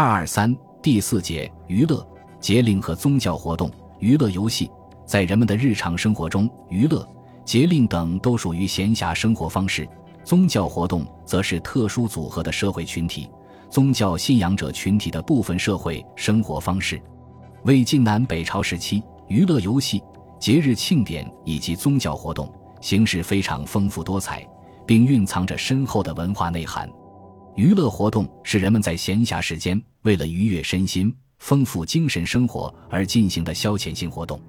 二二三第四节娱乐节令和宗教活动。娱乐游戏在人们的日常生活中，娱乐节令等都属于闲暇生活方式；宗教活动则是特殊组合的社会群体、宗教信仰者群体的部分社会生活方式。魏晋南北朝时期，娱乐游戏、节日庆典以及宗教活动形式非常丰富多彩，并蕴藏着深厚的文化内涵。娱乐活动是人们在闲暇时间为了愉悦身心、丰富精神生活而进行的消遣性活动。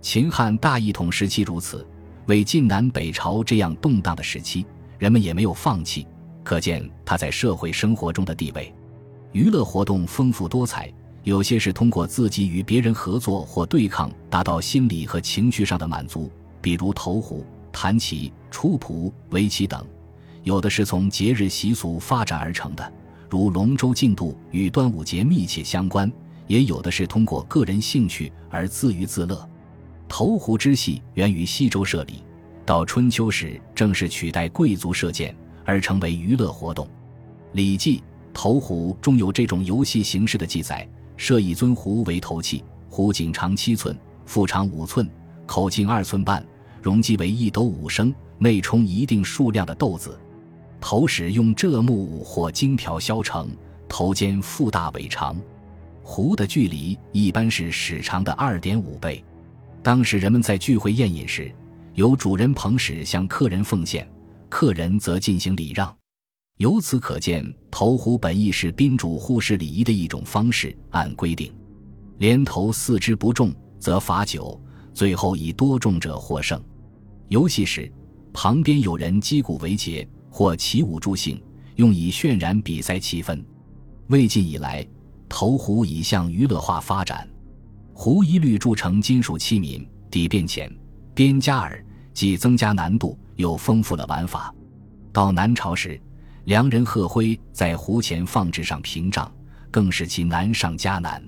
秦汉大一统时期如此，魏晋南北朝这样动荡的时期，人们也没有放弃，可见他在社会生活中的地位。娱乐活动丰富多彩。有些是通过自己与别人合作或对抗，达到心理和情绪上的满足，比如投壶、弹棋、出仆、围棋等；有的是从节日习俗发展而成的，如龙舟竞渡与端午节密切相关；也有的是通过个人兴趣而自娱自乐。投壶之戏源于西周设立，到春秋时正式取代贵族射箭而成为娱乐活动。《礼记·投壶》中有这种游戏形式的记载。设一尊壶为头器，壶颈长七寸，腹长五寸，口径二寸半，容积为一斗五升，内充一定数量的豆子。头始用柘木或金条削成，头尖腹大尾长。壶的距离一般是矢长的二点五倍。当时人们在聚会宴饮时，由主人捧矢向客人奉献，客人则进行礼让。由此可见，投壶本意是宾主互视礼仪的一种方式。按规定，连投四支不中，则罚酒；最后以多中者获胜。游戏时，旁边有人击鼓为节，或起舞助兴，用以渲染比赛气氛。魏晋以来，投壶已向娱乐化发展。壶一律铸成金属器皿，底变浅，边加耳，既增加难度，又丰富了玩法。到南朝时，良人贺辉在壶前放置上屏障，更使其难上加难。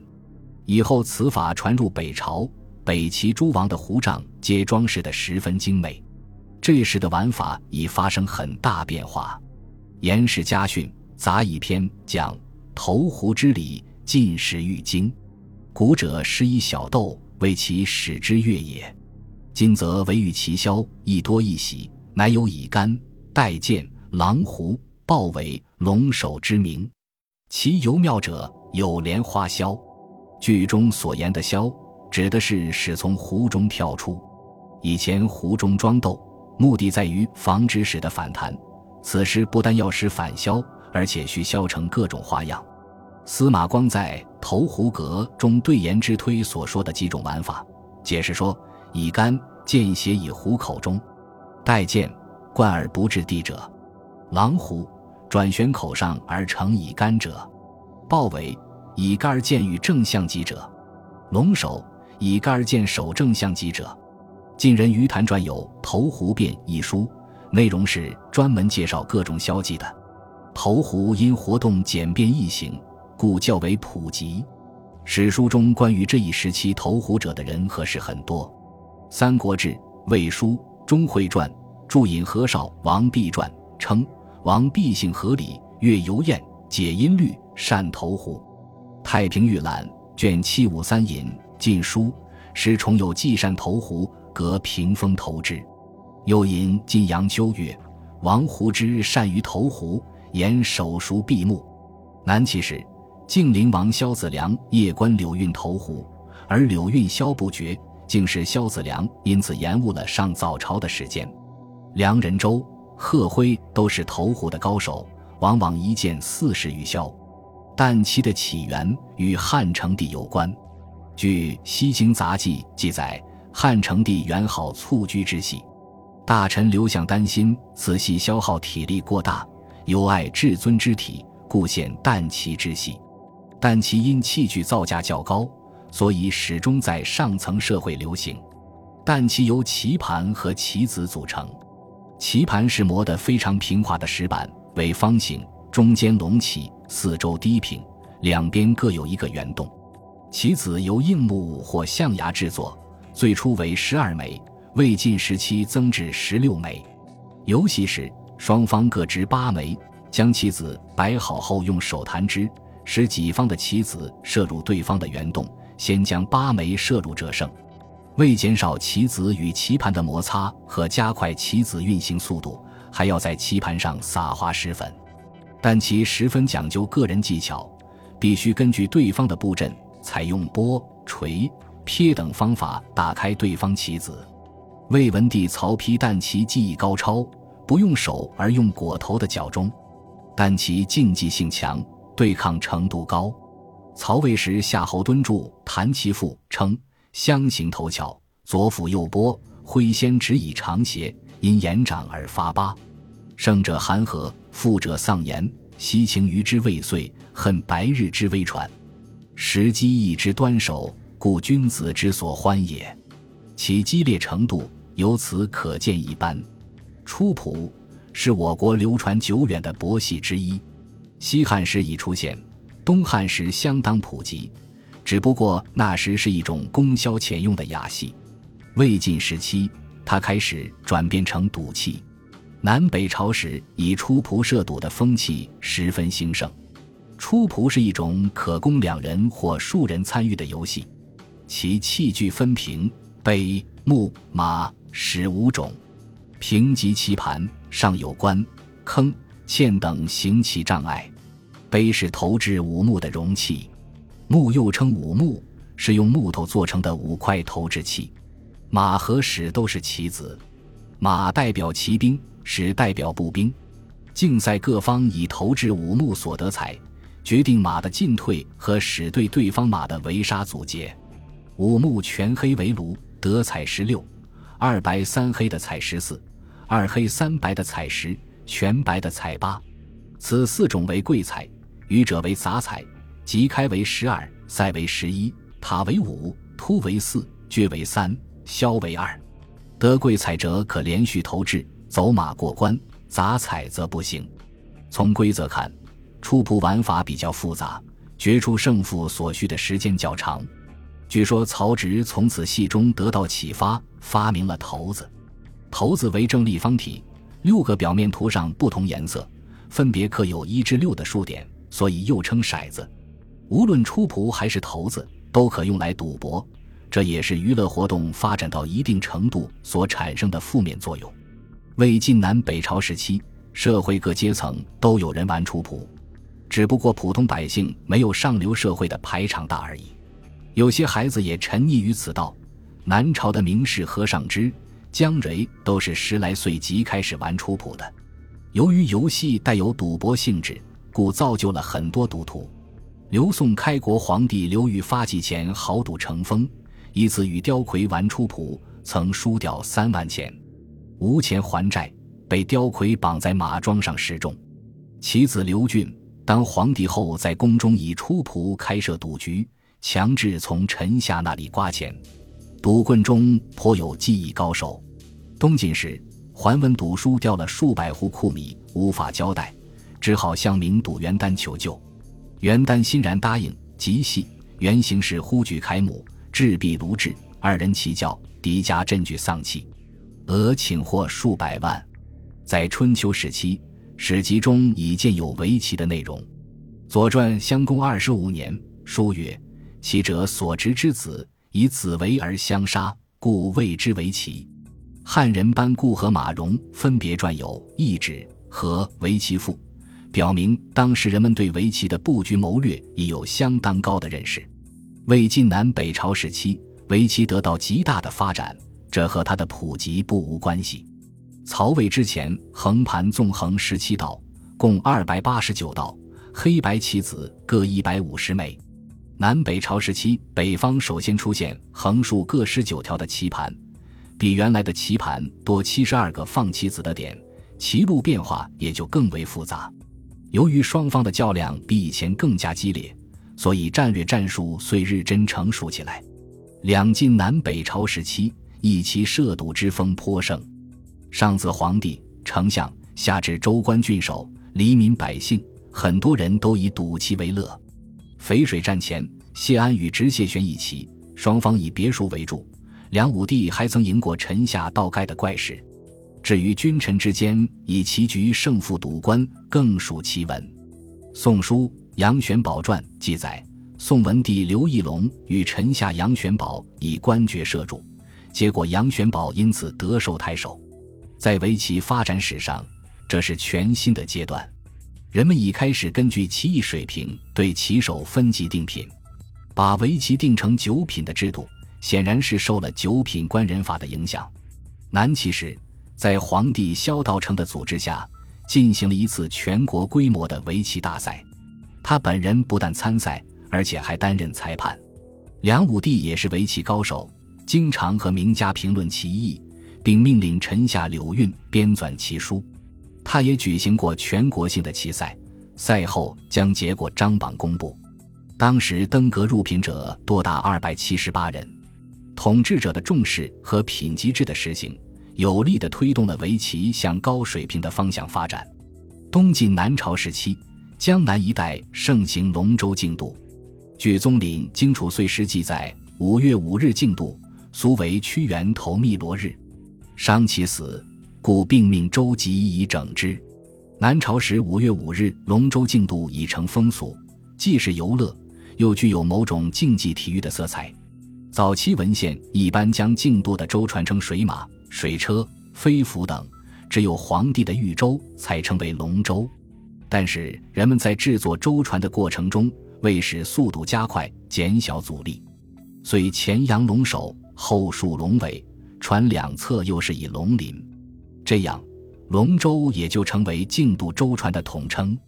以后此法传入北朝，北齐诸王的壶杖皆装饰得十分精美。这时的玩法已发生很大变化。严氏家训杂艺篇讲投壶之礼，尽始于经。古者施以小豆，为其始之乐也。今则惟与其消，亦多一喜，乃有以干、带剑、狼壶。豹尾龙首之名，其尤妙者有莲花箫。剧中所言的箫，指的是使从壶中跳出。以前壶中装豆，目的在于防止使的反弹。此时不但要使反消，而且需削成各种花样。司马光在《投壶阁》中对颜之推所说的几种玩法，解释说：以竿见血以壶口中，待见贯而不至地者，狼壶。转旋口上而成以干者，豹尾以杆见与正相击者，龙首以杆见手正相击者。晋人于谈传有《投壶变》一书，内容是专门介绍各种消技的。投壶因活动简便易行，故较为普及。史书中关于这一时期投壶者的人和事很多，《三国志·魏书·钟会传》注引何少王弼传称。王弼性合理，乐游宴，解音律，善投壶。太平御览卷七五三引《晋书》，时重有既善投壶，革屏风投之。又引晋阳秋月，王胡之善于投壶，言手熟闭目。南齐时，晋灵王萧子良夜观柳运投壶，而柳运萧不绝，竟是萧子良因此延误了上早朝的时间。梁仁周。贺辉都是投壶的高手，往往一箭四十余梟。但其的起源与汉成帝有关。据《西京杂记》记载，汉成帝元好蹴鞠之戏，大臣刘向担心此戏消耗体力过大，尤爱至尊之体，故献旦旗之戏。但其因器具造价较高，所以始终在上层社会流行。旦旗由棋盘和棋子组成。棋盘是磨得非常平滑的石板，为方形，中间隆起，四周低平，两边各有一个圆洞。棋子由硬木或象牙制作，最初为十二枚，魏晋时期增至十六枚。游戏时，双方各执八枚，将棋子摆好后用手弹之，使己方的棋子射入对方的圆洞，先将八枚射入者胜。为减少棋子与棋盘的摩擦和加快棋子运行速度，还要在棋盘上撒花石粉。但其十分讲究个人技巧，必须根据对方的布阵，采用拨、锤、撇等方法打开对方棋子。魏文帝曹丕但其技艺高超，不用手而用裹头的脚中，但其竞技性强，对抗程度高。曹魏时夏侯惇著《弹棋赋》称。相形头巧，左辅右拨，挥先指以长斜，因延长而发八。胜者含和，负者丧言。惜情于之未遂，恨白日之微传。时机一之端手，故君子之所欢也。其激烈程度由此可见一斑。初谱是我国流传久远的博戏之一，西汉时已出现，东汉时相当普及。只不过那时是一种供销遣用的雅戏，魏晋时期，它开始转变成赌气。南北朝时，以出仆射赌的风气十分兴盛。出仆是一种可供两人或数人参与的游戏，其器具分平、碑、木、马、石五种。平级棋盘上有关、坑、堑等行棋障碍，碑是投掷五木的容器。木又称五木，是用木头做成的五块投掷器。马和矢都是棋子，马代表骑兵，矢代表步兵。竞赛各方以投掷五木所得彩，决定马的进退和矢对对方马的围杀阻截。五目全黑为炉，得彩十六；二白三黑的彩十四；二黑三白的彩十；全白的彩八。此四种为贵彩，余者为杂彩。即开为十二，塞为十一，塔为五，突为四，绝为三，消为二。得贵彩者可连续投掷，走马过关；杂彩则不行。从规则看，出扑玩法比较复杂，决出胜负所需的时间较长。据说曹植从此戏中得到启发，发明了骰子。骰子为正立方体，六个表面涂上不同颜色，分别刻有一至六的数点，所以又称骰子。无论出仆还是骰子，都可用来赌博，这也是娱乐活动发展到一定程度所产生的负面作用。魏晋南北朝时期，社会各阶层都有人玩出仆，只不过普通百姓没有上流社会的排场大而已。有些孩子也沉溺于此道。南朝的名士何尚之、姜嵬都是十来岁即开始玩出谱的。由于游戏带有赌博性质，故造就了很多赌徒。刘宋开国皇帝刘裕发迹前豪赌成风，一次与刁魁玩出仆，曾输掉三万钱，无钱还债，被刁魁绑在马桩上示众。其子刘俊当皇帝后，在宫中以出仆开设赌局，强制从臣下那里刮钱。赌棍中颇有技艺高手。东晋时，桓温赌输掉了数百户库米，无法交代，只好向名赌元丹求救。元丹欣然答应，即系原型是忽举楷母，制璧卢骥，二人齐教，敌家振举丧气，俄请获数百万。在春秋时期，史籍中已见有围棋的内容。《左传》襄公二十五年书曰：“其者所执之子，以子为而相杀，故谓之为棋。”汉人班固和马融分别撰有《易旨》和《围棋赋》。表明当时人们对围棋的布局谋略已有相当高的认识。魏晋南北朝时期，围棋得到极大的发展，这和它的普及不无关系。曹魏之前，横盘纵横十七道，共二百八十九道，黑白棋子各一百五十枚。南北朝时期，北方首先出现横竖各十九条的棋盘，比原来的棋盘多七十二个放棋子的点，棋路变化也就更为复杂。由于双方的较量比以前更加激烈，所以战略战术遂日臻成熟起来。两晋南北朝时期，一齐涉赌之风颇盛，上自皇帝、丞相，下至州官郡守、黎民百姓，很多人都以赌棋为乐。淝水战前，谢安与直谢玄一齐，双方以别墅为主。梁武帝还曾赢过臣下道盖的怪事。至于君臣之间以棋局胜负赌官，更属奇闻。《宋书·杨玄宝传》记载，宋文帝刘义隆与臣下杨玄宝以官爵摄主，结果杨玄宝因此得受太守。在围棋发展史上，这是全新的阶段，人们已开始根据棋艺水平对棋手分级定品，把围棋定成九品的制度，显然是受了九品官人法的影响。南齐时，在皇帝萧道成的组织下，进行了一次全国规模的围棋大赛。他本人不但参赛，而且还担任裁判。梁武帝也是围棋高手，经常和名家评论棋艺，并命令臣下柳运编纂棋书。他也举行过全国性的棋赛，赛后将结果张榜公布。当时登阁入品者多达二百七十八人。统治者的重视和品级制的实行，有力地推动了围棋向高水平的方向发展。东晋南朝时期。江南一带盛行龙舟竞渡，据宗林荆楚岁时记载，五月五日竞渡，俗为屈原投汨罗日。伤其死，故并命舟楫以整之。南朝时五月五日龙舟竞渡已成风俗，既是游乐，又具有某种竞技体育的色彩。早期文献一般将竞渡的舟船称水马、水车、飞浮等，只有皇帝的御舟才称为龙舟。但是人们在制作舟船的过程中，为使速度加快、减小阻力，遂前扬龙首，后竖龙尾，船两侧又是以龙鳞，这样龙舟也就成为竞渡舟船的统称。